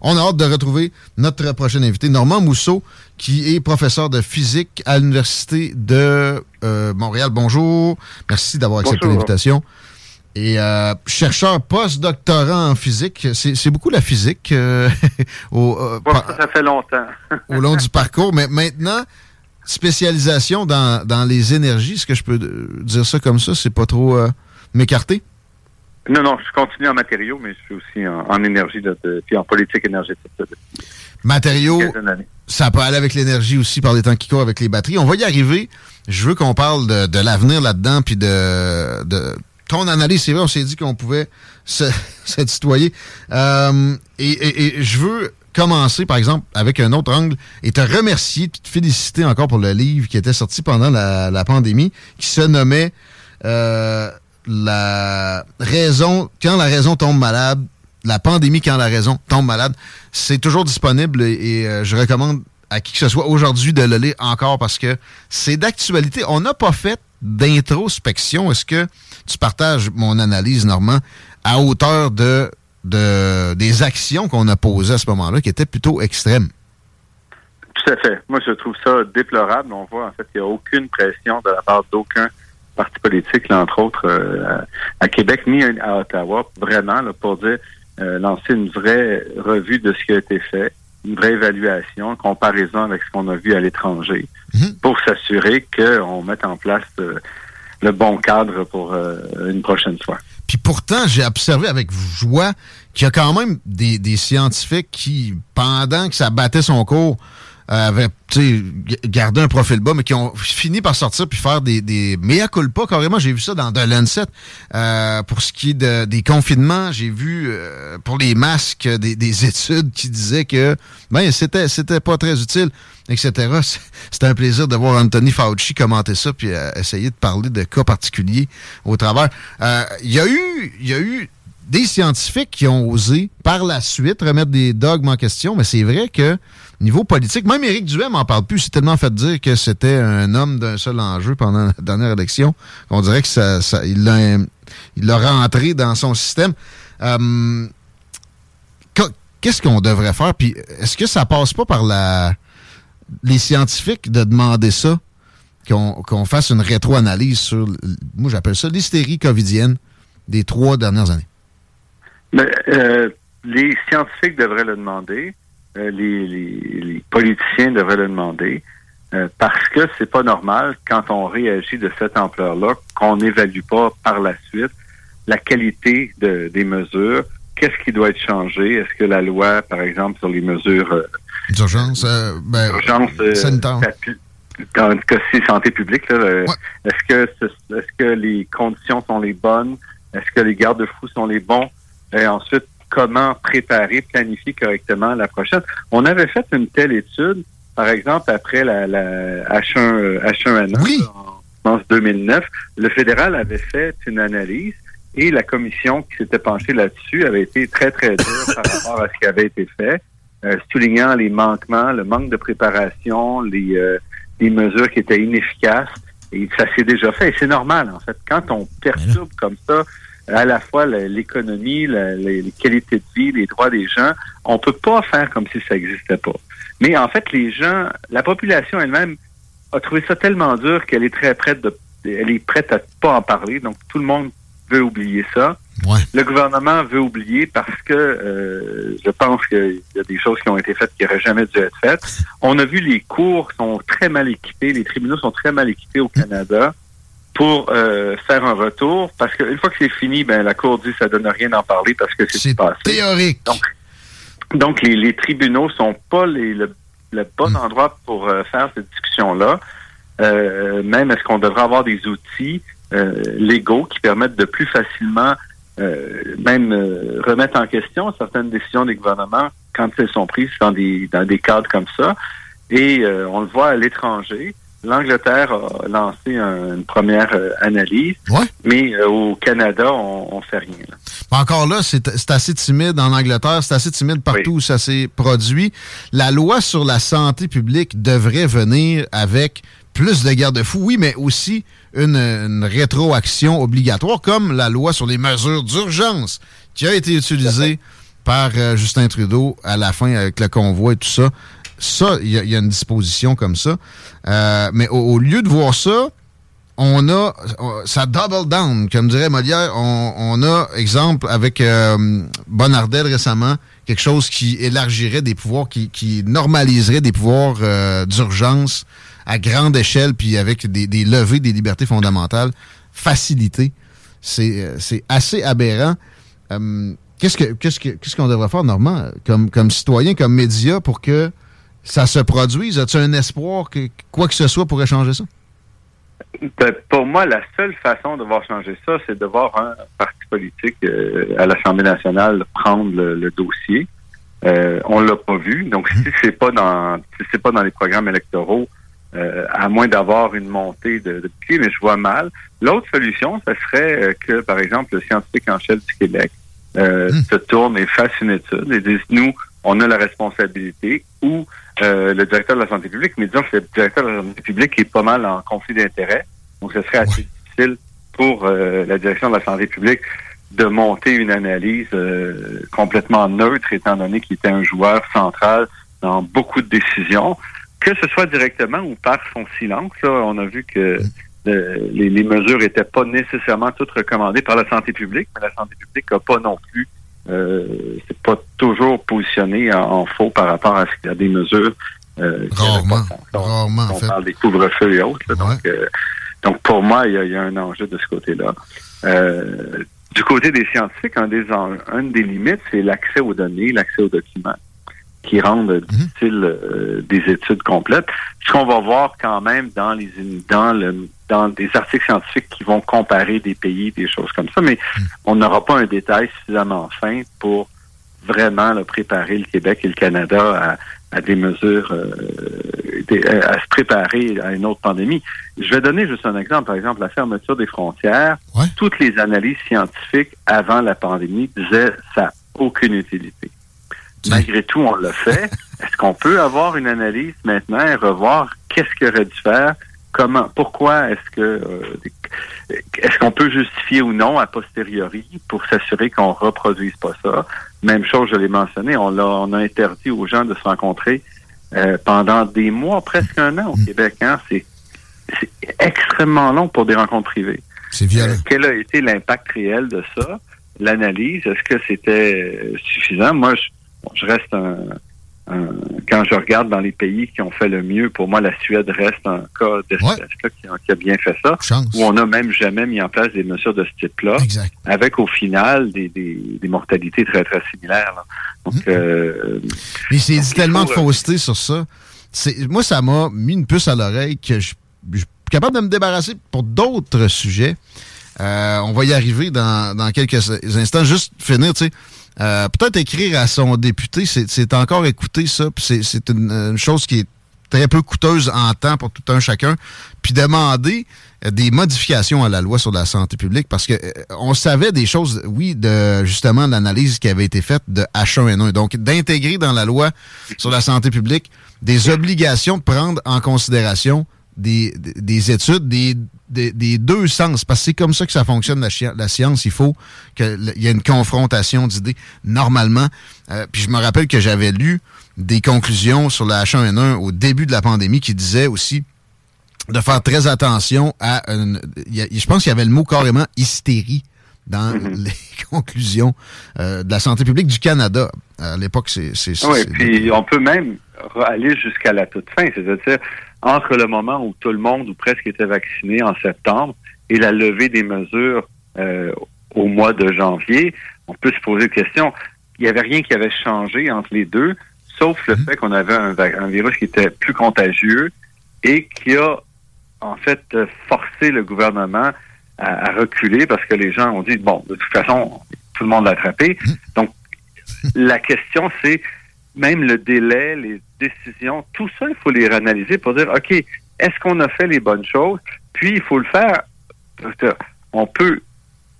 On a hâte de retrouver notre prochain invité, Normand Mousseau, qui est professeur de physique à l'Université de euh, Montréal. Bonjour. Merci d'avoir accepté l'invitation. Et euh, chercheur post-doctorant en physique, c'est beaucoup la physique euh, au, euh, ça fait longtemps. au long du parcours, mais maintenant, spécialisation dans, dans les énergies, est-ce que je peux dire ça comme ça? C'est pas trop m'écarter? Non, non, je continue en matériaux, mais je suis aussi en, énergie, de, puis en politique énergétique. Matériaux, ça peut aller avec l'énergie aussi par les temps qui courent avec les batteries. On va y arriver. Je veux qu'on parle de, l'avenir là-dedans, puis de, de ton analyse. C'est vrai, on s'est dit qu'on pouvait se, se tutoyer. Euh, et, je veux commencer, par exemple, avec un autre angle et te remercier, te féliciter encore pour le livre qui était sorti pendant la, pandémie, qui se nommait... Euh, la raison, quand la raison tombe malade, la pandémie quand la raison tombe malade, c'est toujours disponible et, euh, je recommande à qui que ce soit aujourd'hui de le lire encore parce que c'est d'actualité. On n'a pas fait d'introspection. Est-ce que tu partages mon analyse, Normand, à hauteur de, de des actions qu'on a posées à ce moment-là qui étaient plutôt extrêmes? Tout à fait. Moi, je trouve ça déplorable. On voit en fait qu'il n'y a aucune pression de la part d'aucun partis politiques, entre autres, euh, à, Québec ni à Ottawa, vraiment, là, pour dire euh, lancer une vraie revue de ce qui a été fait, une vraie évaluation, comparaison avec ce qu'on a vu à l'étranger, mhm. pour s'assurer qu'on mette en place euh, le bon cadre pour une prochaine fois. Puis pourtant, j'ai observé avec joie qu'il y a quand même des, des scientifiques qui, pendant que ça battait son cours, avaient gardé un profil bas, mais qui ont fini par sortir puis faire des, des mea culpa carrément. J'ai vu ça dans The Lancet. Euh, pour ce qui est de, des confinements, j'ai vu euh, pour les masques des, des, études qui disaient que ben c'était c'était pas très utile, etc. C'était un plaisir de voir Anthony Fauci commenter ça puis essayer de parler de cas particuliers au travers. Il y a eu il y a eu des scientifiques qui ont osé par la suite remettre des dogmes en question, mais c'est vrai que niveau politique, même Éric Duhem m'en parle plus. C'est tellement fait dire que c'était un homme d'un seul enjeu pendant la dernière élection qu'on dirait que ça, il l'a rentré dans son système. Euh, qu'est-ce qu'on devrait faire? Puis est-ce que ça passe pas par la les scientifiques de demander ça? Qu'on fasse une rétro-analyse sur, moi j'appelle ça l'hystérie covidienne des trois dernières années? Mais, euh, les scientifiques devraient le demander. Euh, les, politiciens devraient le demander euh, parce que c'est pas normal quand on réagit de cette ampleur-là qu'on n'évalue pas par la suite la qualité de, des mesures. Qu'est-ce qui doit être changé? Est-ce que la loi, par exemple, sur les mesures euh, d'urgence, ben, sanitaire. dans le cas santé publique, est-ce que est-ce que les conditions sont les bonnes? Est-ce que les garde-fous sont les bons? Et ensuite, comment préparer, planifier correctement la prochaine. On avait fait une telle étude, par exemple, après la, H1, H1N1 oui. en, 2009. Le fédéral avait fait une analyse et la commission qui s'était penchée là-dessus avait été très, très dure par rapport à ce qui avait été fait, euh, soulignant les manquements, le manque de préparation, les, euh, les mesures qui étaient inefficaces. Et ça s'est déjà fait. Et c'est normal, en fait. Quand on perturbe comme ça à la fois l'économie, les qualités de vie, les droits des gens. On peut pas faire comme si ça n'existait pas. Mais en fait, les gens, la population elle-même a trouvé ça tellement dur qu'elle est très prête de, elle est prête à pas en parler. Donc tout le monde veut oublier ça. le gouvernement veut oublier parce que euh, je pense qu'il y a des choses qui ont été faites qui n'auraient jamais dû être faites. On a vu les cours sont très mal équipés, les tribunaux sont très mal équipés au Canada pour euh, faire un retour parce qu'une fois que c'est fini, ben la Cour dit ça donne rien d'en parler parce que c'est passé. théorique. Donc, donc les, les tribunaux sont pas les, le, bon hmm. endroit pour euh, faire cette discussion-là. Euh, même est-ce qu'on devrait avoir des outils euh, légaux qui permettent de plus facilement même remettre en question certaines décisions des gouvernements quand elles sont prises dans des dans des cadres comme ça? Et on le voit à l'étranger l'Angleterre a lancé une première euh, analyse, mais euh, au Canada, on ne fait rien. Encore là, c'est assez timide en Angleterre, c'est assez timide partout où ça s'est produit. La loi sur la santé publique devrait venir avec plus de garde-fous, oui, mais aussi une, rétroaction obligatoire, comme la loi sur les mesures d'urgence qui a été utilisée par euh, Justin Trudeau à la fin avec le convoi et tout ça. Ça, il y, a une disposition comme ça. Euh, mais au, lieu de voir ça, on a ça double down, comme dirait Molière. On, a, exemple, avec euh, Bonardel récemment, quelque chose qui élargirait des pouvoirs, qui, normaliserait des pouvoirs euh, d'urgence à grande échelle, puis avec des, levées des libertés fondamentales facilitées. C'est assez aberrant. qu'est-ce que qu'est-ce qu'est-ce qu'on devrait faire, Normand, comme, comme citoyen, comme média, pour que ça se produise? As-tu un espoir que quoi que ce soit pourrait changer ça? Ben, pour moi, la seule façon de voir changer ça, c'est de voir un parti politique euh, à l'Assemblée nationale prendre le, dossier. Euh, on l'a pas vu. Donc, si c'est pas dans si c'est pas dans les programmes électoraux, euh, à moins d'avoir une montée de, de pied, mais je vois mal. L'autre solution, ce serait euh, que, par exemple, le scientifique en chef du Québec hmm. se tourne et fasse une étude et dise nous, on a la responsabilité ou euh, le directeur de la santé publique, mais disons que le directeur de la santé publique est pas mal en conflit d'intérêts. Donc, ce serait assez difficile pour euh, la direction de la santé publique de monter une analyse euh, complètement neutre, étant donné qu'il était un joueur central dans beaucoup de décisions, que ce soit directement ou par son silence. Là, on a vu que les, les, mesures n'étaient pas nécessairement toutes recommandées par la santé publique, mais la santé publique n'a pas non plus c'est pas toujours positionné en, faux par rapport à ce qu'il y a des mesures. Euh, rarement. rarement, on, parle des couvre-feux et autres. donc, euh, donc, pour moi, il y, a, un enjeu de ce côté-là. Euh, du côté des scientifiques, un des, un des limites, c'est l'accès aux données, l'accès aux documents qui rendent mhm. difficile euh, des études complètes. Ce qu'on va voir quand même dans les dans le dans des articles scientifiques qui vont comparer des pays, des choses comme ça, mais mhm. on n'aura pas un détail suffisamment fin pour vraiment préparer le Québec et le Canada à, des mesures, euh, à se préparer à une autre pandémie. Je vais donner juste un exemple. Par exemple, la fermeture des frontières. Toutes les analyses scientifiques avant la pandémie disaient ça n'a aucune utilité. Malgré tout, on l'a fait. Est-ce qu'on peut avoir une analyse maintenant et revoir qu'est-ce qu'il aurait dû faire? Comment, pourquoi est-ce que, euh, est-ce qu'on peut justifier ou non a posteriori pour s'assurer qu'on reproduise pas ça? Même chose, je l'ai mentionné, on a interdit aux gens de se rencontrer euh, pendant des mois, presque un an au mm. Québec. Hein? C'est, extrêmement long pour des rencontres privées. C'est violent. Euh, quel a été l'impact réel de ça? L'analyse, est-ce que c'était suffisant? Moi, je, je reste un, quand je regarde dans les pays qui ont fait le mieux, pour moi, la Suède reste un cas d'espèce qui, a bien fait ça, où on n'a même jamais mis en place des mesures de ce type-là, avec au final des, mortalités très, très similaires. Donc, mmh. euh, Mais c'est tellement de fausseté sur ça. Moi, ça m'a mis une puce à l'oreille que je, suis capable de me débarrasser pour d'autres sujets. Euh, on va y arriver dans, quelques instants. Juste finir, tu sais euh, peut-être écrire à son député, c'est encore écouter ça, c'est une, chose qui est très peu coûteuse en temps pour tout un chacun, puis demander euh, des modifications à la loi sur la santé publique parce que on savait des choses, oui, de justement l'analyse qui avait été faite de H1N1. Donc, d'intégrer dans la loi sur la santé publique des obligations de prendre en considération des, des études, des, des, deux sens, parce que c'est comme ça que ça fonctionne, la, la science. Il faut qu'il y ait une confrontation d'idées normalement. Euh, puis je me rappelle que j'avais lu des conclusions sur la H1N1 au début de la pandémie qui disaient aussi de faire très attention à... Une, je pense qu'il y avait le mot carrément hystérie dans mm-hmm. les conclusions euh, de la santé publique du Canada. À l'époque, c'est... Oui, puis on peut même aller jusqu'à la toute fin, c'est-à-dire entre le moment où tout le monde ou presque était vacciné en septembre et la levée des mesures euh, au mois de janvier, on peut se poser la question, il n'y avait rien qui avait changé entre les deux, sauf le mm-hmm. fait qu'on avait un, un virus qui était plus contagieux et qui a en fait forcé le gouvernement à, reculer parce que les gens ont dit, bon, de toute façon, tout le monde l'a attrapé. Mmh. Donc, la question, c'est même le délai, les décisions, tout ça, il faut les réanalyser pour dire, OK, est-ce qu'on a fait les bonnes choses? Puis, il faut le faire. On peut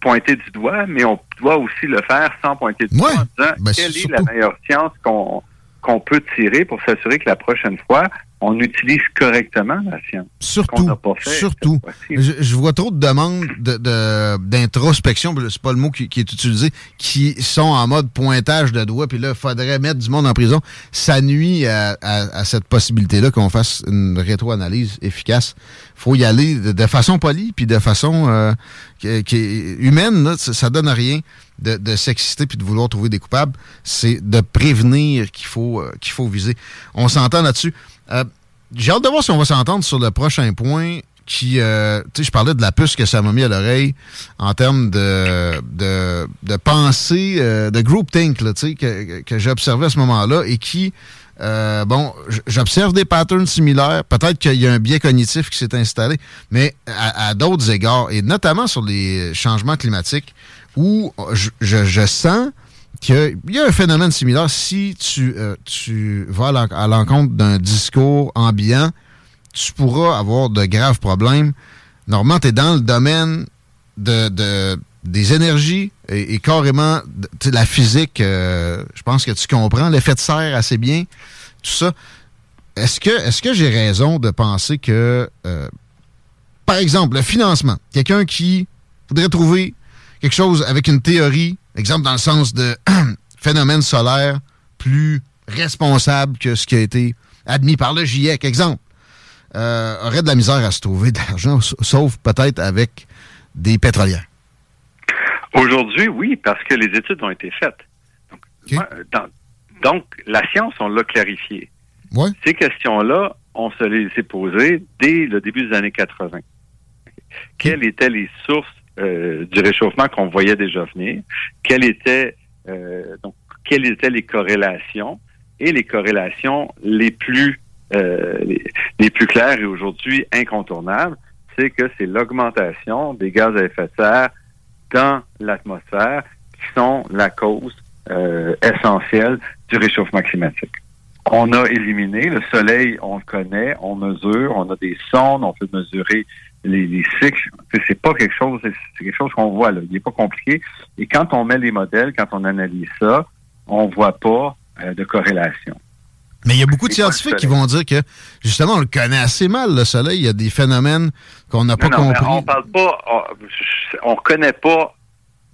pointer du doigt, mais on doit aussi le faire sans pointer du doigt en disant ben, quelle est la meilleure science qu'on qu'on peut tirer pour s'assurer que la prochaine fois, on utilise correctement la science. Surtout, surtout. Je, vois trop de demandes d'introspection, de, c'est pas le mot qui, est utilisé, qui sont en mode pointage de doigts, puis là, il faudrait mettre du monde en prison. Ça nuit à, cette possibilité-là qu'on fasse une rétro-analyse efficace. faut y aller de, façon polie, puis de façon euh, qui, est humaine. ça, donne rien de, s'exciter puis de vouloir trouver des coupables. C'est de prévenir qu'il faut, euh, qu'il faut viser. On s'entend là-dessus. Euh, j'ai hâte de voir si on va s'entendre sur le prochain point qui, euh, tu sais, je parlais de la puce que ça m'a mis à l'oreille en termes de, de, de pensée, de groupthink, tu sais, que, que j'ai observé à ce moment-là et qui, bon, j'observe des patterns similaires. Peut-être qu'il y a un biais cognitif qui s'est installé, mais à, d'autres égards, et notamment sur les changements climatiques, où je, je sens qu'il y a un phénomène similaire. Si tu, euh, tu vas à l'encontre d'un discours ambiant, tu pourras avoir de graves problèmes. Normalement, tu es dans le domaine de, des énergies et, carrément de, la physique. Euh, je pense que tu comprends l'effet de serre assez bien, tout ça. Est-ce que, est que j'ai raison de penser que, euh, par exemple, le financement, quelqu'un qui voudrait trouver quelque chose avec une théorie Exemple dans le sens de phénomène solaire plus responsable que ce qui a été admis par le GIEC. Exemple, euh, aurait de la misère à se trouver d'argent, sauf peut-être avec des pétrolières. Aujourd'hui, oui, parce que les études ont été faites. Donc, la science, on l'a clarifié. Ces questions-là, on se les est posées dès le début des années 80. Quelles étaient les sources euh, du réchauffement qu'on voyait déjà venir, quelles étaient euh, donc quelles étaient les corrélations? Et les corrélations les plus euh, les, plus claires et aujourd'hui incontournables, c'est que c'est l'augmentation des gaz à effet de serre dans l'atmosphère qui sont la cause essentielle du réchauffement climatique. On a éliminé le soleil, on le connaît, on mesure, on a des sondes, on peut mesurer les, cycles, c'est pas quelque chose, c'est quelque chose qu'on voit là. Il n'est pas compliqué. Et quand on met les modèles, quand on analyse ça, on voit pas euh, de corrélation. Mais il y a beaucoup de scientifiques qui vont dire que justement on le connaît assez mal le Soleil. Il y a des phénomènes qu'on n'a pas compris. On parle pas, on, on connaît pas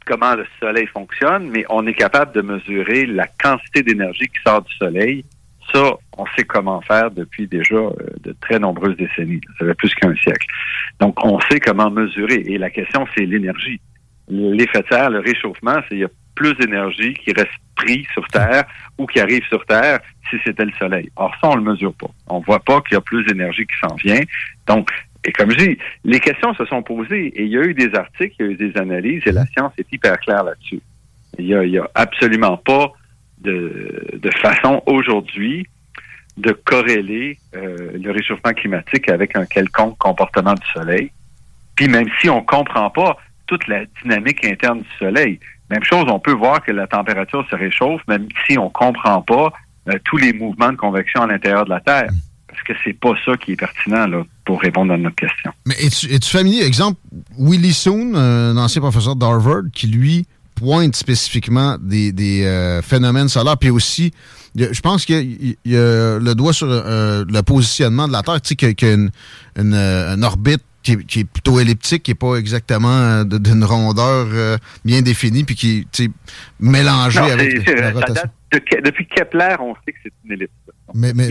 comment le Soleil fonctionne, mais on est capable de mesurer la quantité d'énergie qui sort du Soleil ça, on sait comment faire depuis déjà euh, de très nombreuses décennies. Ça fait plus qu'un siècle. Donc, on sait comment mesurer. Et la question, c'est l'énergie. L'effet de serre, le réchauffement, c'est il y a plus d'énergie qui reste pris sur Terre ou qui arrive sur Terre si c'était le Soleil. Or, ça, on le mesure pas. On voit pas qu'il y a plus d'énergie qui s'en vient. Donc, et comme je dis, les questions se sont posées et il y a eu des articles, il y a eu des analyses et la science est hyper claire là-dessus. Il y a, a absolument pas de, façon aujourd'hui de corréler euh, le réchauffement climatique avec un quelconque comportement du Soleil. Puis même si on ne comprend pas toute la dynamique interne du Soleil, même chose, on peut voir que la température se réchauffe, même si on ne comprend pas euh, tous les mouvements de convection à l'intérieur de la Terre. Parce que c'est pas ça qui est pertinent là, pour répondre à notre question. Mais es-tu es familier, exemple, Willie Soon, un ancien professeur d'Harvard, qui lui pointe spécifiquement des, euh, phénomènes solaires, puis aussi, je pense qu'il y, a le doigt sur euh, le positionnement de la Terre, tu sais, qu'il y a une, euh, orbite qui est, plutôt elliptique, qui n'est pas exactement d'une rondeur bien définie, puis qui est mélangée avec la rotation. Depuis Kepler, on sait que c'est une ellipse. Mais, mais,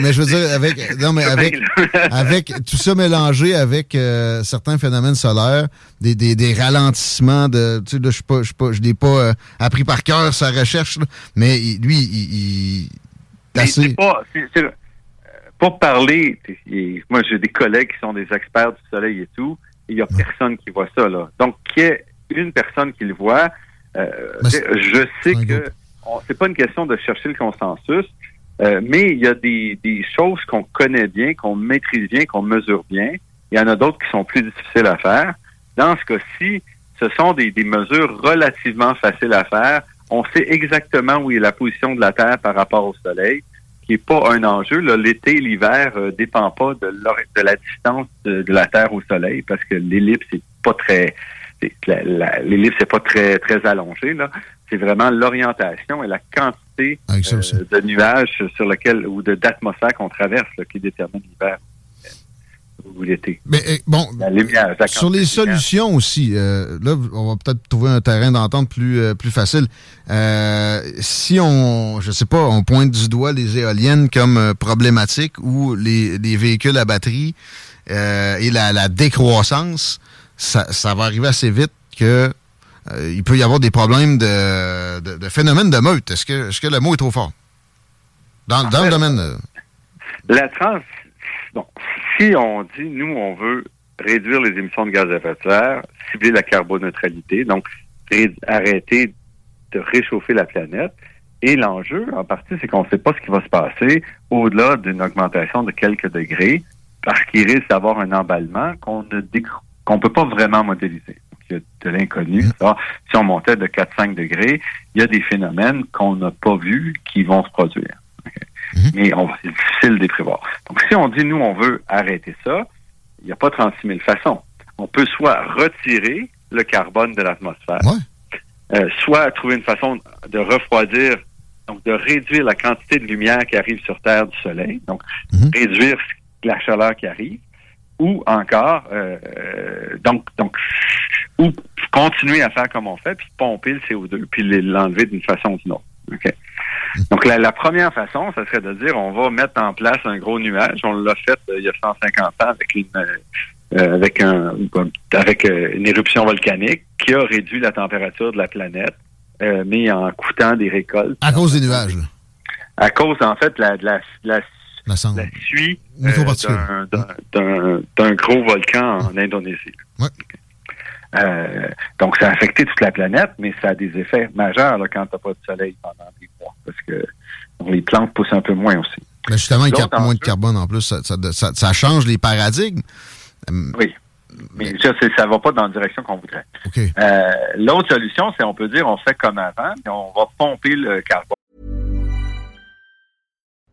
mais, je veux dire, avec, non, mais avec, avec tout ça mélangé avec euh, certains phénomènes solaires, des, des, des ralentissements de. Tu sais, là, je ne je, pas, je l'ai pas euh, appris par cœur sa recherche, mais lui, il. il assez... pas, euh, pour parler, moi j'ai des collègues qui sont des experts du soleil et tout, il n'y a personne qui voit ça. Là. Donc, qu'il y ait une personne qui le voit, je sais que c'est pas une question de chercher le consensus, euh, mais il y a des, choses qu'on connaît bien, qu'on maîtrise bien, qu'on mesure bien. Il y en a d'autres qui sont plus difficiles à faire. Dans ce cas-ci, ce sont des, mesures relativement faciles à faire. On sait exactement où est la position de la Terre par rapport au Soleil, qui n'est pas un enjeu. L'été, l'hiver ne euh, dépend pas de, de la distance de, la Terre au Soleil, parce que l'ellipse n'est pas très l'ellipse n'est pas très très allongée là c'est vraiment l'orientation et la quantité euh, de nuages sur lequel ou d'atmosphère qu'on traverse qui détermine l'hiver ou l'été. Mais eh, sur les solutions aussi, euh, là, on va peut-être trouver un terrain d'entente plus euh, plus facile. si on, je sais pas, on pointe du doigt les éoliennes comme problématiques ou les, véhicules à batterie et la, décroissance, ça, ça va arriver assez vite que euh, il peut y avoir des problèmes de, de, phénomène de meute. Est-ce que, est que le mot est trop fort? Dans, le domaine. Euh, la trans. si on dit, nous, on veut réduire les émissions de gaz à effet de serre, cibler la carboneutralité, donc arrêter de réchauffer la planète. Et l'enjeu, en partie, c'est qu'on ne sait pas ce qui va se passer au-delà d'une augmentation de quelques degrés, parce qu'il risque d'avoir un emballement qu'on ne qu'on peut pas vraiment modéliser il y a de l'inconnu. Mm. Si on montait de 4-5 degrés, il y a des phénomènes qu'on n'a pas vus qui vont se produire. Mm-hmm. Mais c'est difficile de les prévoir. Donc, si on dit, nous, on veut arrêter ça, il n'y a pas 36 000 façons. On peut soit retirer le carbone de l'atmosphère, euh, soit trouver une façon de refroidir, donc de réduire la quantité de lumière qui arrive sur Terre du Soleil, donc mm-hmm. réduire la chaleur qui arrive, ou encore, euh, donc, donc, ou continuer à faire comme on fait, puis pomper le CO2, puis l'enlever d'une façon ou d'une autre. Donc, la, première façon, ça serait de dire, on va mettre en place un gros nuage. On l'a fait euh, il y a 150 ans avec une, euh, avec un, avec une éruption volcanique qui a réduit la température de la planète, mais en coûtant des récoltes. À cause des nuages. À cause, en fait, la, de la, la la, la suie euh, d'un gros volcan en Indonésie. Euh, donc, ça a affecté toute la planète, mais ça a des effets majeurs là, quand tu n'as pas de soleil pendant des mois, parce que les plantes poussent un peu moins aussi. Mais justement, ils captent moins de carbone en plus. Ça, ça, change les paradigmes. Euh, oui. Mais ça, ça va pas dans la direction qu'on voudrait. L'autre solution, c'est on peut dire on fait comme avant, et on va pomper le carbone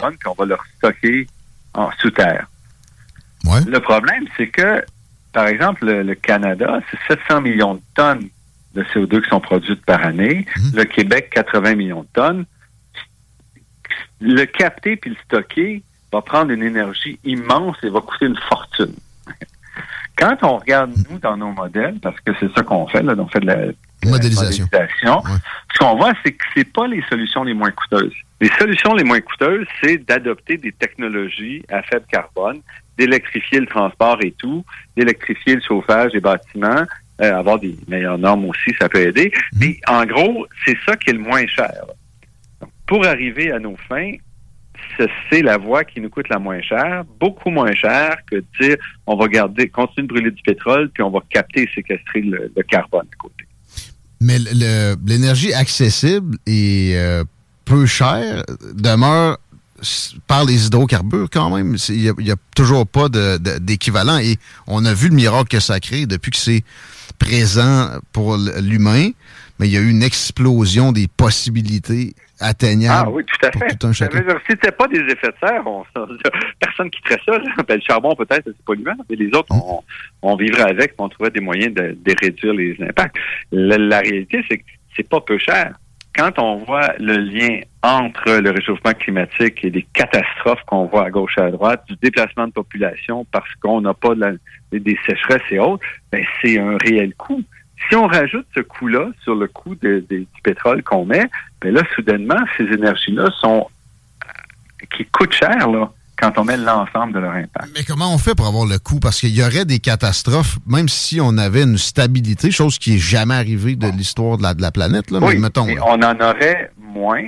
ACAST. qu'on va leur stocker en sous terre. Le problème, c'est que, par exemple, le, Canada, c'est 700 millions de tonnes de CO2 qui sont produites par année. Mhm. Le Québec, 80 millions de tonnes. Le capter puis le stocker va prendre une énergie immense et va coûter une fortune. Quand on regarde, nous, dans nos modèles, parce que c'est ça qu'on fait, là, on fait de la, modélisation. Ce qu'on voit, c'est que c'est pas les solutions les moins coûteuses. Les solutions les moins coûteuses, c'est d'adopter des technologies à faible carbone, d'électrifier le transport et tout, d'électrifier le chauffage des bâtiments avoir des meilleures normes aussi, ça peut aider. Mhm. Mais en gros, c'est ça qui est le moins cher. Donc, pour arriver à nos fins, c'est la voie qui nous coûte la moins chère, beaucoup moins cher que de dire on va garder, continuer de brûler du pétrole, puis on va capter et séquestrer le, le carbone à côté. Mais l'énergie accessible et euh, peu chère demeure par les hydrocarbures quand même. Il n'y a, toujours pas d'équivalent. Et on a vu le miracle que ça crée depuis que c'est présent pour l'humain. Mais il y a eu une explosion des possibilités atteignables Ah oui, tout à fait. tout un Ça chacun. veut dire, si c'était pas des effets de serre, on, personne qui quitterait ça. Ben, le charbon, peut-être, c'est polluant, mais les autres, on, on vivrait avec, on trouverait des moyens de, de réduire les impacts. La, la réalité, c'est que c'est pas peu cher. Quand on voit le lien entre le réchauffement climatique et les catastrophes qu'on voit à gauche et à droite, du déplacement de population parce qu'on n'a pas des sécheresses et autres, ben, c'est un réel coût. Si on rajoute ce coût-là sur le coût du pétrole qu'on met, ben là, soudainement, ces énergies-là sont euh, qui coûtent cher là, quand on met l'ensemble de leur impact. Mais comment on fait pour avoir le coût? Parce qu'il y aurait des catastrophes, même si on avait une stabilité, chose qui est jamais arrivée de l'histoire de la, de la planète. Là, oui, mais mettons, on en aurait moins,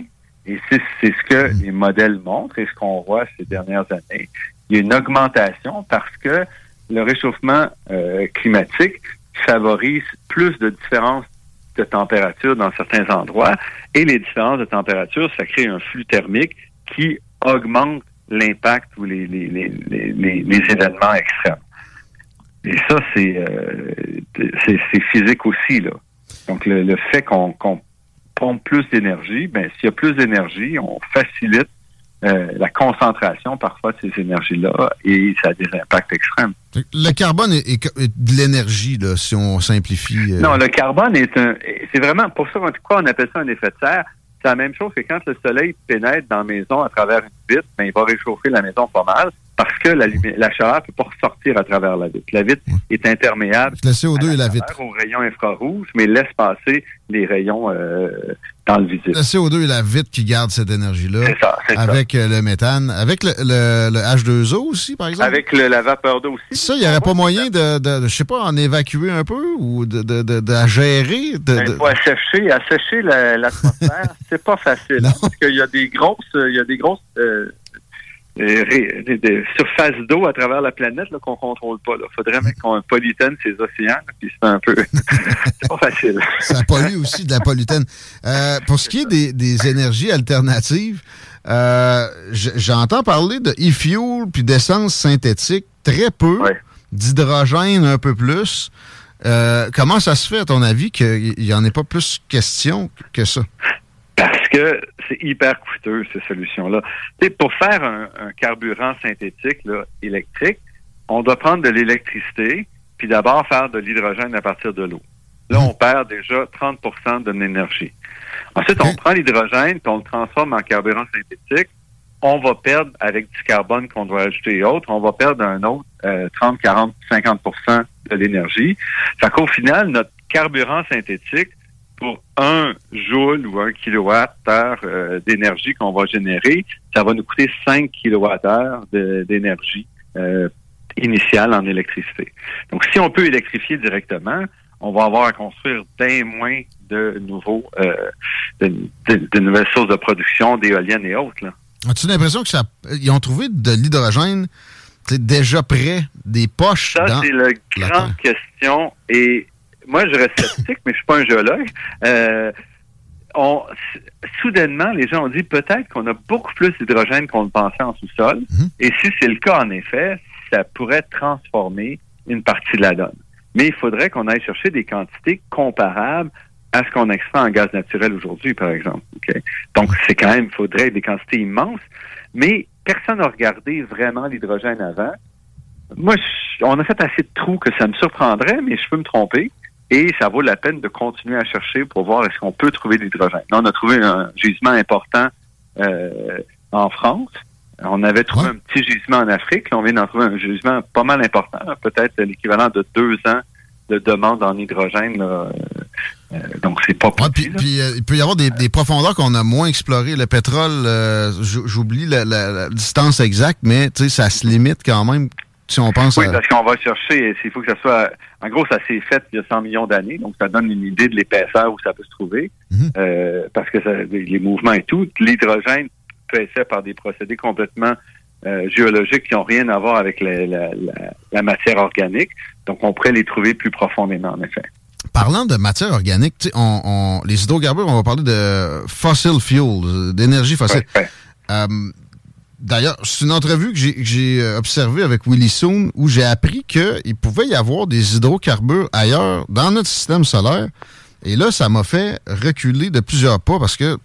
et c'est c'est ce que Mm. les modèles montrent et ce qu'on voit ces dernières années. Il y a une augmentation parce que le réchauffement euh, climatique favorise plus de différences de température dans certains endroits, et les différences de température, ça crée un flux thermique qui augmente l'impact ou les, les, les, les, événements extrêmes. Et ça, c'est euh, physique aussi, là. Donc, le, le fait qu'on pompe plus d'énergie, ben s'il y a plus d'énergie, on facilite euh, la concentration parfois de ces énergies-là et ça a des impacts extrêmes. Le carbone est, est- est de l'énergie, là, si on simplifie. euh. Non, le carbone est un. C'est vraiment pour ça pourquoi on appelle ça un effet de serre. C'est la même chose que quand le soleil pénètre dans la maison à travers une vitre, ben, il va réchauffer la maison pas mal parce que la, la chaleur ne peut pas ressortir à travers la vitre. La vitre est imperméable Le CO2 à et la vitre. aux rayons infrarouges, mais laisse passer les rayons euh, dans le visible. Le CO2 et la vitre qui gardent cette énergie-là. C'est ça, c'est. Avec euh, le méthane. Avec le, le- le H2O aussi, par exemple? Avec le- la vapeur d'eau aussi. Ça, il n'y aurait pas moyen de, de, je sais pas, en évacuer un peu ou de, de, de, de la gérer? De, Il de- faut assécher, assécher la- l'atmosphère, c'est pas facile. Non. Parce qu'il y a des grosses, il y a des grosses euh, des- des surfaces d'eau à travers la planète qu'on contrôle pas. Il faudrait même qu'on pollutène ces océans, là, puis c'est un peu c'est pas facile. ça pollue aussi de la pollutène. Euh, pour ce qui est des, des énergies alternatives, euh, j'entends parler de e-fuel puis d'essence synthétique très peu, Ouais. d'hydrogène un peu plus. Euh, comment ça se fait, à ton avis, qu'il n'y en ait pas plus question que ça? Parce que c'est hyper coûteux, ces solutions-là. Tu sais, Pour faire un, un carburant synthétique là, électrique, on doit prendre de l'électricité, puis d'abord faire de l'hydrogène à partir de l'eau. Là, on perd déjà 30% de l'énergie. Ensuite, on prend l'hydrogène, puis on le transforme en carburant synthétique. On va perdre, avec du carbone qu'on doit ajouter et autres, on va perdre un autre euh, 30, 40, 50% de l'énergie. Fait qu'au final, notre carburant synthétique, pour un joule ou un kilowattheure euh, d'énergie qu'on va générer, ça va nous coûter 5 kilowattheures d'énergie euh, initiale en électricité. Donc, si on peut électrifier directement, on va avoir à construire bien moins de nouveaux, euh, de, de- de nouvelles sources de production, d'éoliennes et autres. As-tu l'impression que ça. Ils ont trouvé de l'hydrogène déjà près des poches Ça, c'est la la grande question. Et moi, je reste sceptique, mais je suis pas un géologue. Euh, on, soudainement, les gens ont dit peut-être qu'on a beaucoup plus d'hydrogène qu'on le pensait en sous-sol. Mhm. Et si c'est le cas, en effet, ça pourrait transformer une partie de la donne. Mais il faudrait qu'on aille chercher des quantités comparables à ce qu'on extrait en gaz naturel aujourd'hui, par exemple. Donc, c'est quand même, il faudrait des quantités immenses. Mais personne n'a regardé vraiment l'hydrogène avant. Moi, je- on a fait assez de trous que ça me surprendrait, mais je peux me tromper. Et ça vaut la peine de continuer à chercher pour voir est-ce qu'on peut trouver de l'hydrogène. Là, on a trouvé un gisement important euh, en France. On avait trouvé Ouais. un petit gisement en Afrique. Là, on vient d'en trouver un gisement pas mal important, peut-être l'équivalent de deux ans de demande en hydrogène. là. Euh, donc, c'est pas Ouais, petit. puis, euh, il peut y avoir des, des profondeurs qu'on a moins explorées. Le pétrole, euh, j'oublie la, la- la distance exacte, mais tu sais, ça se limite quand même si on pense Oui, à... parce qu'on va chercher, il faut que ça soit... En gros, ça s'est fait il y a 100 millions d'années, donc ça donne une idée de l'épaisseur où ça peut se trouver, Mhm. euh, parce que ça, les mouvements et tout, l'hydrogène peut être fait par des procédés complètement euh, géologiques qui n'ont rien à voir avec la, la- la- la matière organique, donc on pourrait les trouver plus profondément, en effet. Parlant de matière organique, on, on- les hydrocarbures, on va parler de fossil fuel, euh, d'énergie fossile. Ouais, ouais. Euh, D'ailleurs, c'est une entrevue que j'ai- euh, observée avec Willy Soon où j'ai appris qu'il pouvait y avoir des hydrocarbures ailleurs dans notre système solaire. Et là, ça m'a fait reculer de plusieurs pas parce que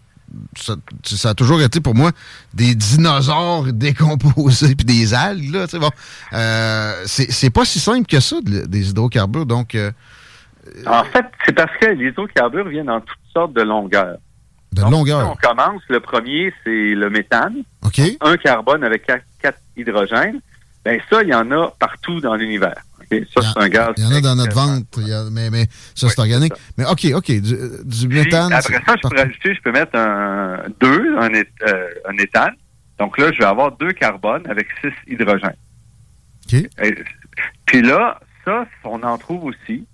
ça, a toujours été pour moi des dinosaures décomposés puis des algues. Là, bon. Euh, c'est pas si simple que ça, de- des hydrocarbures. Donc, euh, En fait, c'est parce que les hydrocarbures viennent en toutes sortes de longueurs. De Donc, longueur. on commence, le premier, c'est le méthane. OK? un carbone avec quatre, quatre hydrogènes, ben ça, il y en a partout dans l'univers. Ça, c'est un gaz. Il y en a dans notre il y a- mais, mais ça, Oui, c'est organique. Mais OK, OK, du, du Puis, méthane. après ça, je peux rajouter, je peux mettre un 2, un, euh, un éthane. Donc là, je vais avoir deux carbones avec six hydrogènes. OK. Et- puis là, ça, on en trouve aussi.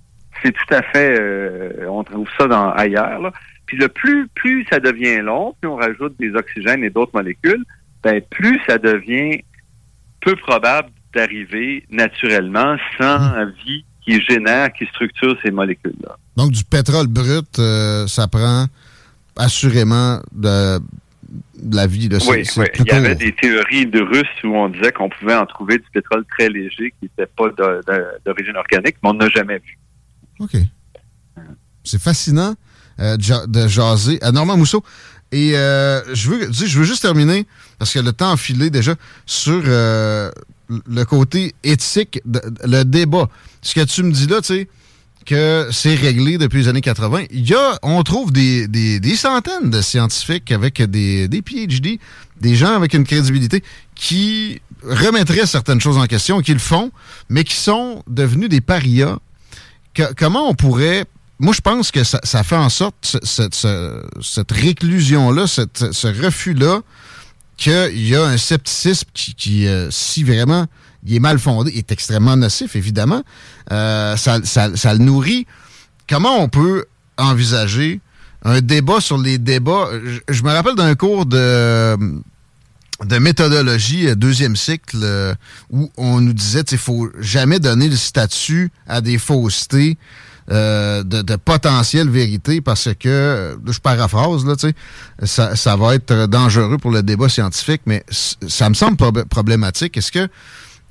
C'est tout à fait, euh, on trouve ça dans ailleurs. Là. Puis le plus, plus ça devient long, plus on rajoute des oxygènes et d'autres molécules, ben plus ça devient peu probable d'arriver naturellement sans vie qui génère, qui structure ces molécules-là. Donc, du pétrole brut, euh, ça prend assurément de, de la vie. là. C'est- Oui, oui. Il y avait des théories de Russes où on disait qu'on pouvait en trouver du pétrole très léger qui n'était pas de- de- d'origine organique, mais on n'a jamais vu. OK. C'est fascinant euh, de ja- de jaser à Normand Mousseau. Et euh, je, veux, je veux juste terminer, parce que le temps a filé déjà, sur euh, le côté éthique, de- le débat. Ce que tu me dis là, tu sais, que c'est réglé depuis les années 80. Il y a, on trouve des, des, centaines de scientifiques avec des, des PhD, des gens avec une crédibilité qui remettraient certaines choses en question, qui le font, mais qui sont devenus des parias. Comment on pourrait... Moi, je pense que ça, fait en sorte, ce- cette, ce- cette réclusion-là, ce refus-là, qu'il y a un scepticisme qui, euh, si vraiment il est mal fondé, est extrêmement nocif, évidemment. Euh, ça, le nourrit. Comment on peut envisager un débat sur les débats? Je, me rappelle d'un cours de, méthodologie euh, deuxième cycle où on nous disait qu'il faut jamais donner le statut à des faussetés euh, de, potentielle vérité parce que, je paraphrase, là, ça, va être dangereux pour le débat scientifique, mais ça me semble prob- problématique. Est-ce que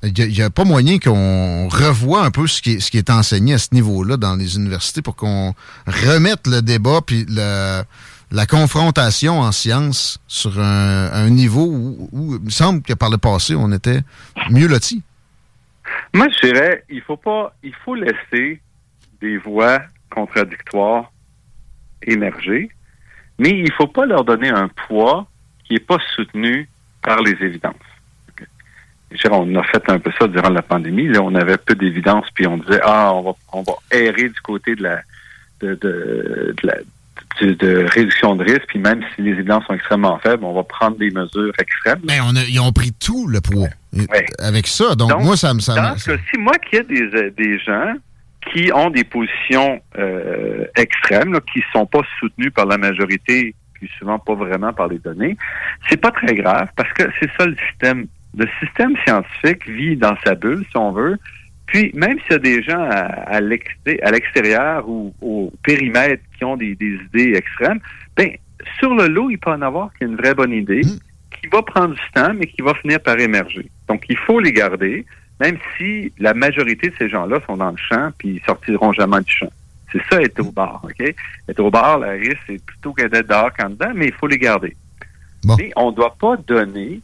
il n'y a, pas moyen qu'on revoie un peu ce qui, est, enseigné à ce niveau-là dans les universités pour qu'on remette le débat puis la confrontation en sciences sur un, niveau où, où il me semble que par le passé, on était mieux lotis? Moi, je dirais, il faut pas, il faut laisser des voix contradictoires émerger, mais il faut pas leur donner un poids qui est pas soutenu par les évidences. On a fait un peu ça durant la pandémie. Là, on avait peu d'évidences, puis on disait ah, on va, on va errer du côté de la, de, de, de la de, de réduction de risque, puis même si les évidences sont extrêmement faibles, on va prendre des mesures extrêmes. Mais on a- ils ont pris tout le poids Ouais. avec ça. Donc, Donc, moi, ça me... Ça Dans me- ce cas-ci, moi, qu'il y ait des, des gens qui ont des positions euh, extrêmes, là, qui sont pas soutenues par la majorité, puis souvent pas vraiment par les données, c'est pas très grave parce que c'est ça le système. Le système scientifique vit dans sa bulle, si on veut. Puis, même s'il y a des gens à, à l'exté- à l'extérieur ou au périmètre qui ont des, des idées extrêmes, ben, sur le lot, il peut en avoir qui a une vraie bonne idée, qui va prendre du temps, mais qui va finir par émerger. Donc, il faut les garder, même si la majorité de ces gens-là sont dans le champ, puis ils sortiront jamais du champ. C'est ça, être au bar, OK? Être au bar, la risque, c'est plutôt qu'être dehors qu'en dedans, mais il faut les garder. Bon. Mais on ne doit pas donner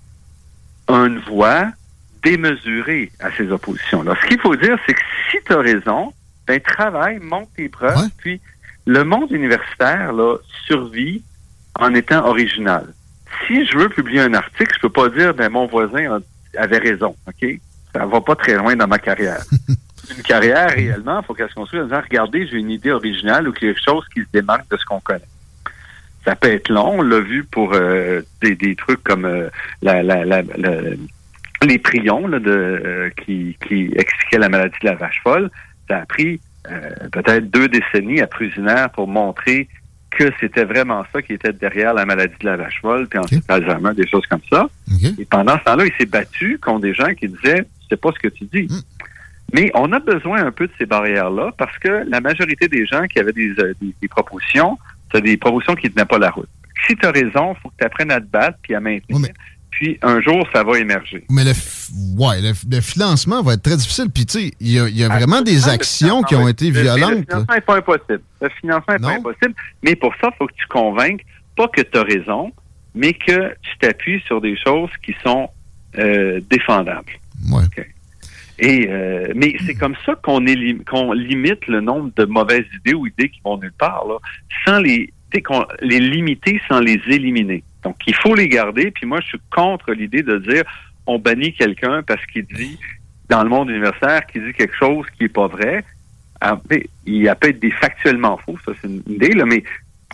une voix démesurée à ces oppositions-là. Ce qu'il faut dire, c'est que si tu as raison, ben travaille, monte tes preuves, Ouais. puis le monde universitaire là, survit en étant original. Si je veux publier un article, je peux pas dire ben mon voisin a- avait raison, OK? Ça va pas très loin dans ma carrière. une carrière, réellement, il faut qu'elle se construise en disant regardez, j'ai une idée originale ou quelque chose qui se démarque de ce qu'on connaît. Ça peut être long, on l'a vu pour euh, des, des trucs comme euh, la, la, la, la- les prions là, de, euh, qui, qui expliquaient la maladie de la vache folle, ça a pris peut-être deux décennies à Prusinaire pour montrer que c'était vraiment ça qui était derrière la maladie de la vache folle, puis ensuite Alzheimer, des choses comme ça. Et pendant ce temps-là, il s'est battu contre des gens qui disaient c'est pas ce que tu dis. Mm. Mais on a besoin un peu de ces barrières-là parce que la majorité des gens qui avaient des, euh, des, des propositions, c'est des propositions qui ne tenaient pas la route. Si tu as raison, il faut que tu apprennes à te battre puis à maintenir. Mais- Puis un jour, ça va émerger. Mais le, f- ouais, le, le financement va être très difficile. Puis, tu sais, il y a, y a Ah, vraiment des le actions qui ont été Le- Le violentes. là. financement n'est pas impossible. Le financement n'est pas impossible. Mais pour ça, il faut que tu convainques, pas que tu as raison, mais que tu t'appuies sur des choses qui sont euh, défendables. Ouais. Et euh, mais c'est comme ça qu'on limite le nombre de mauvaises idées ou idées qui vont nulle part, là, sans les les limiter sans les éliminer. Donc il faut les garder. Puis moi, je suis contre l'idée de dire on bannit quelqu'un parce qu'il dit dans le monde universitaire qu'il dit quelque chose qui est pas vrai. Ah, il y a peut-être des factuellement faux, ça c'est une idée là, mais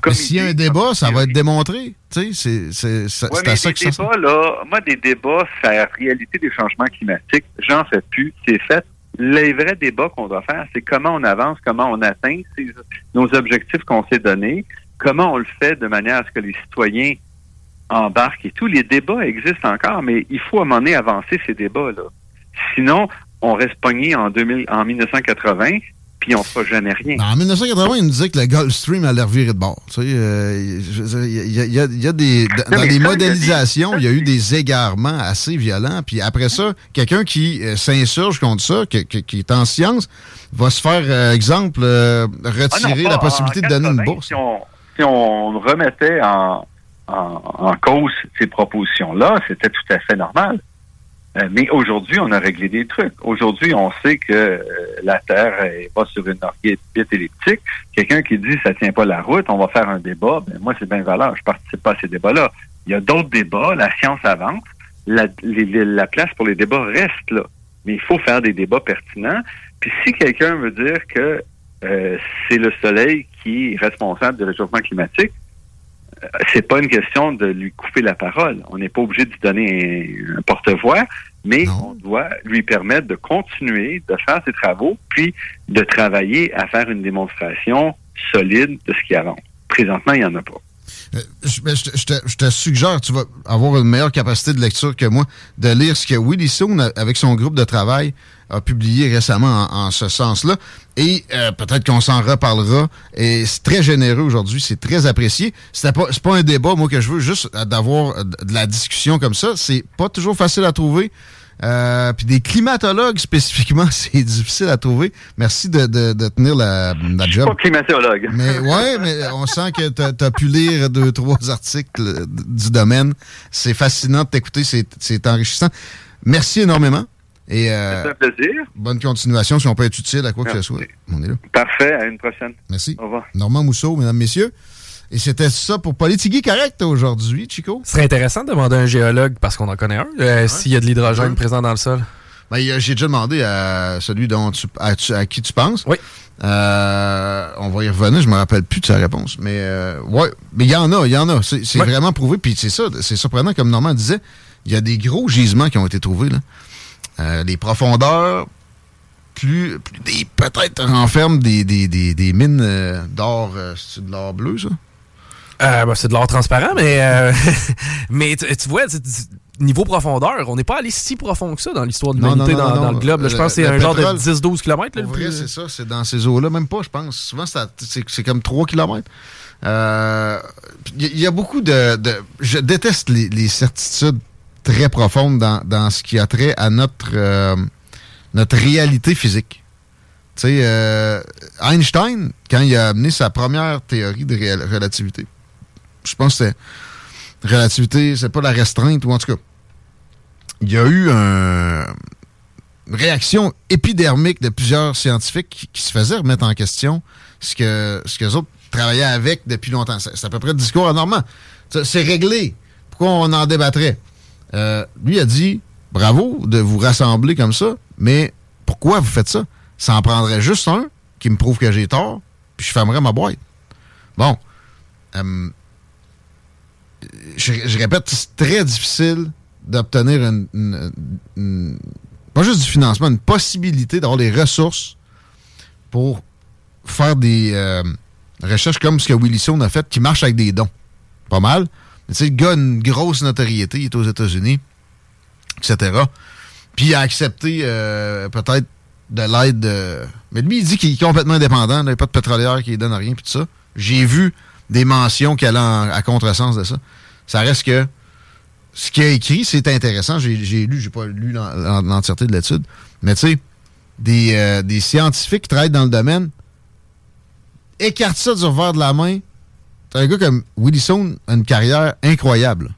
comme Mais s'il y a un débat, ça va être démontré. Tu sais, c'est- c'est Ouais, c'est à ça que ça là, moi, des débats sur la réalité des changements climatiques, j'en fais plus. C'est fait. Les vrais débats qu'on doit faire, c'est comment on avance, comment on atteint ces- nos objectifs qu'on s'est donnés, comment on le fait de manière à ce que les citoyens embarquent et tout. Les débats existent encore, mais il faut à un moment donné avancer ces débats-là. Sinon, on reste pogné en, 2000, en 1980, puis on fera jamais rien. En 1980, il nous disait que le Gulf Stream allait revirer de bord. Tu sais, euh, il y, a- il y a- il y a des dans, Non, les ça, modélisations, il il y a eu des égarements assez violents. Puis après ça, quelqu'un qui euh, s'insurge contre ça, qui, qui- qui est en science, va se faire, euh, exemple, Ah non, retirer pas la possibilité de donner une 80, bourse. Si on, si on remettait en, en, en cause ces propositions-là, c'était tout à fait normal. Euh, mais aujourd'hui, on a réglé des trucs. Aujourd'hui, on sait que euh, la Terre elle va sur une orbite elliptique. Quelqu'un qui dit ça tient pas la route, on va faire un débat. Ben moi, c'est bien valeur. Je participe pas à ces débats-là. Il y a d'autres débats. La science avance. La, place pour les débats reste là. Mais il faut faire des débats pertinents. Puis si quelqu'un veut dire que euh, c'est le soleil qui est responsable du réchauffement climatique. C'est pas une question de lui couper la parole. On n'est pas obligé de lui donner un, un porte-voix, mais Non. on doit lui permettre de continuer de faire ses travaux, puis de travailler à faire une démonstration solide de ce qui avance. Présentement, il n'y en a pas. Euh, je, te- suggère, tu vas avoir une meilleure capacité de lecture que moi, de lire ce que Willie Soon, avec son groupe de travail, a publié récemment en, ce sens-là. Et euh, peut-être qu'on s'en reparlera. Et c'est très généreux aujourd'hui, c'est très apprécié. C'était pas, c'est pas un débat, moi, que je veux, juste euh, d'avoir euh, de la discussion comme ça. C'est pas toujours facile à trouver. Euh, puis des climatologues spécifiquement, c'est difficile à trouver. Merci de, de, de tenir la, la Je suis job. pas climatologue. Mais ouais, mais on sent que tu as, pu lire deux, trois articles du domaine. C'est fascinant de t'écouter, c'est c'est enrichissant. Merci énormément. Et euh, C'est un plaisir. bonne continuation si on peut être utile à quoi que ce soit. On est là. Parfait. À une prochaine. Merci. Au revoir. Normand Mousseau, mesdames, messieurs. Et c'était ça pour Politigui Correct aujourd'hui, Chico? Ce serait intéressant de demander à un géologue, parce qu'on en connaît un, euh, s'il y a de l'hydrogène Ouais. présent dans le sol. Ben, J'ai déjà demandé à celui dont tu, à, qui tu penses. Oui. Euh, on va y revenir, je me rappelle plus de sa réponse. Mais euh, ouais, mais il y en a, il y en a. C'est Ouais. vraiment prouvé. Puis c'est ça, c'est surprenant, comme Normand disait, il y a des gros gisements qui ont été trouvés. Là. Les profondeurs, plus, plus des peut-être renferment des, des, des, des mines d'or, c'est de l'or bleu, ça? Euh, ben, c'est de l'or transparent, mais, euh, mais tu, tu vois, tu- niveau profondeur, on n'est pas allé si profond que ça dans l'histoire de l'humanité dans, le globe. là. je pense que c'est un genre de pétrole, 10-12 km. Là, le plus- c'est ça, c'est dans ces eaux-là, même pas, je pense. Souvent, c'est comme 3 km. Il y, a beaucoup de, de- Je déteste les, les certitudes très profondes dans, dans ce qui a trait à notre, euh, notre réalité physique. Tu sais, euh, Einstein, quand il a amené sa première théorie de relativité, je pense que c'était relativité, c'est pas la restreinte, ou en tout cas, il y a eu un, une réaction épidermique de plusieurs scientifiques qui, se faisaient remettre en question ce que ce que les autres travaillaient avec depuis longtemps. C'est c'est à peu près le discours à Normand. C'est c'est réglé. Pourquoi on en débattrait? Euh, lui a dit bravo de vous rassembler comme ça, mais pourquoi vous faites ça? Ça en prendrait juste un qui me prouve que j'ai tort, puis je fermerais ma boîte. Bon. Euh, je, répète, c'est très difficile d'obtenir une, pas juste du financement, une possibilité d'avoir des ressources pour faire des euh, recherches comme ce que Wilson a fait, qui marche avec des dons. Pas mal. Mais tu sais, le gars a une grosse notoriété, il est aux États-Unis, etc. Puis il a accepté euh, peut-être de l'aide de... Mais lui, il dit qu'il est complètement indépendant, il n'y a pas de pétrolière qui lui donne rien, puis tout ça. J'ai vu des mentions qui allaient en- à contresens de ça. Ça reste que ce qu'il a écrit, c'est intéressant. J'ai lu, j'ai pas lu l'en- l'en- l'entièreté de l'étude. Mais tu sais, des, euh, des scientifiques qui travaillent dans le domaine, écarte ça du revers de la main. T'as un gars comme Wilson a une carrière incroyable.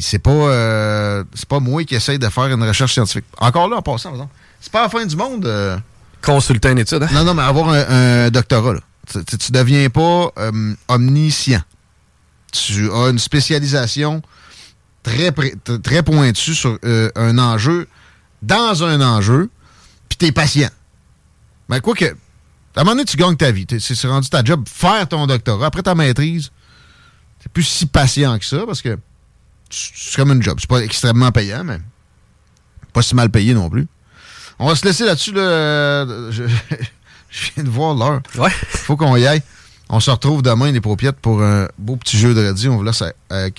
C'est pas, euh, c'est pas moi qui essaye de faire une recherche scientifique. Encore là, en passant, c'est pas la fin du monde. euh, Consulter une étude, hein? non, non, mais avoir un, un doctorat, là. Tu, tu- deviens pas euh, omniscient. Tu as une spécialisation très, très pointue sur euh, un enjeu, dans un enjeu, puis t'es patient. Mais quoi que, à un moment donné, tu gagnes ta vie. C'est rendu ta job, faire ton doctorat. Après ta maîtrise, t'es plus si patient que ça, parce que c'est c'est comme une job. C'est pas extrêmement payant, mais pas si mal payé non plus. On va se laisser là-dessus. Là. Euh, Je, je viens de voir l'heure. Ouais. Faut qu'on y aille. On se retrouve demain, les paupiètes, pour un beau petit jeu de radio. On vous laisse avec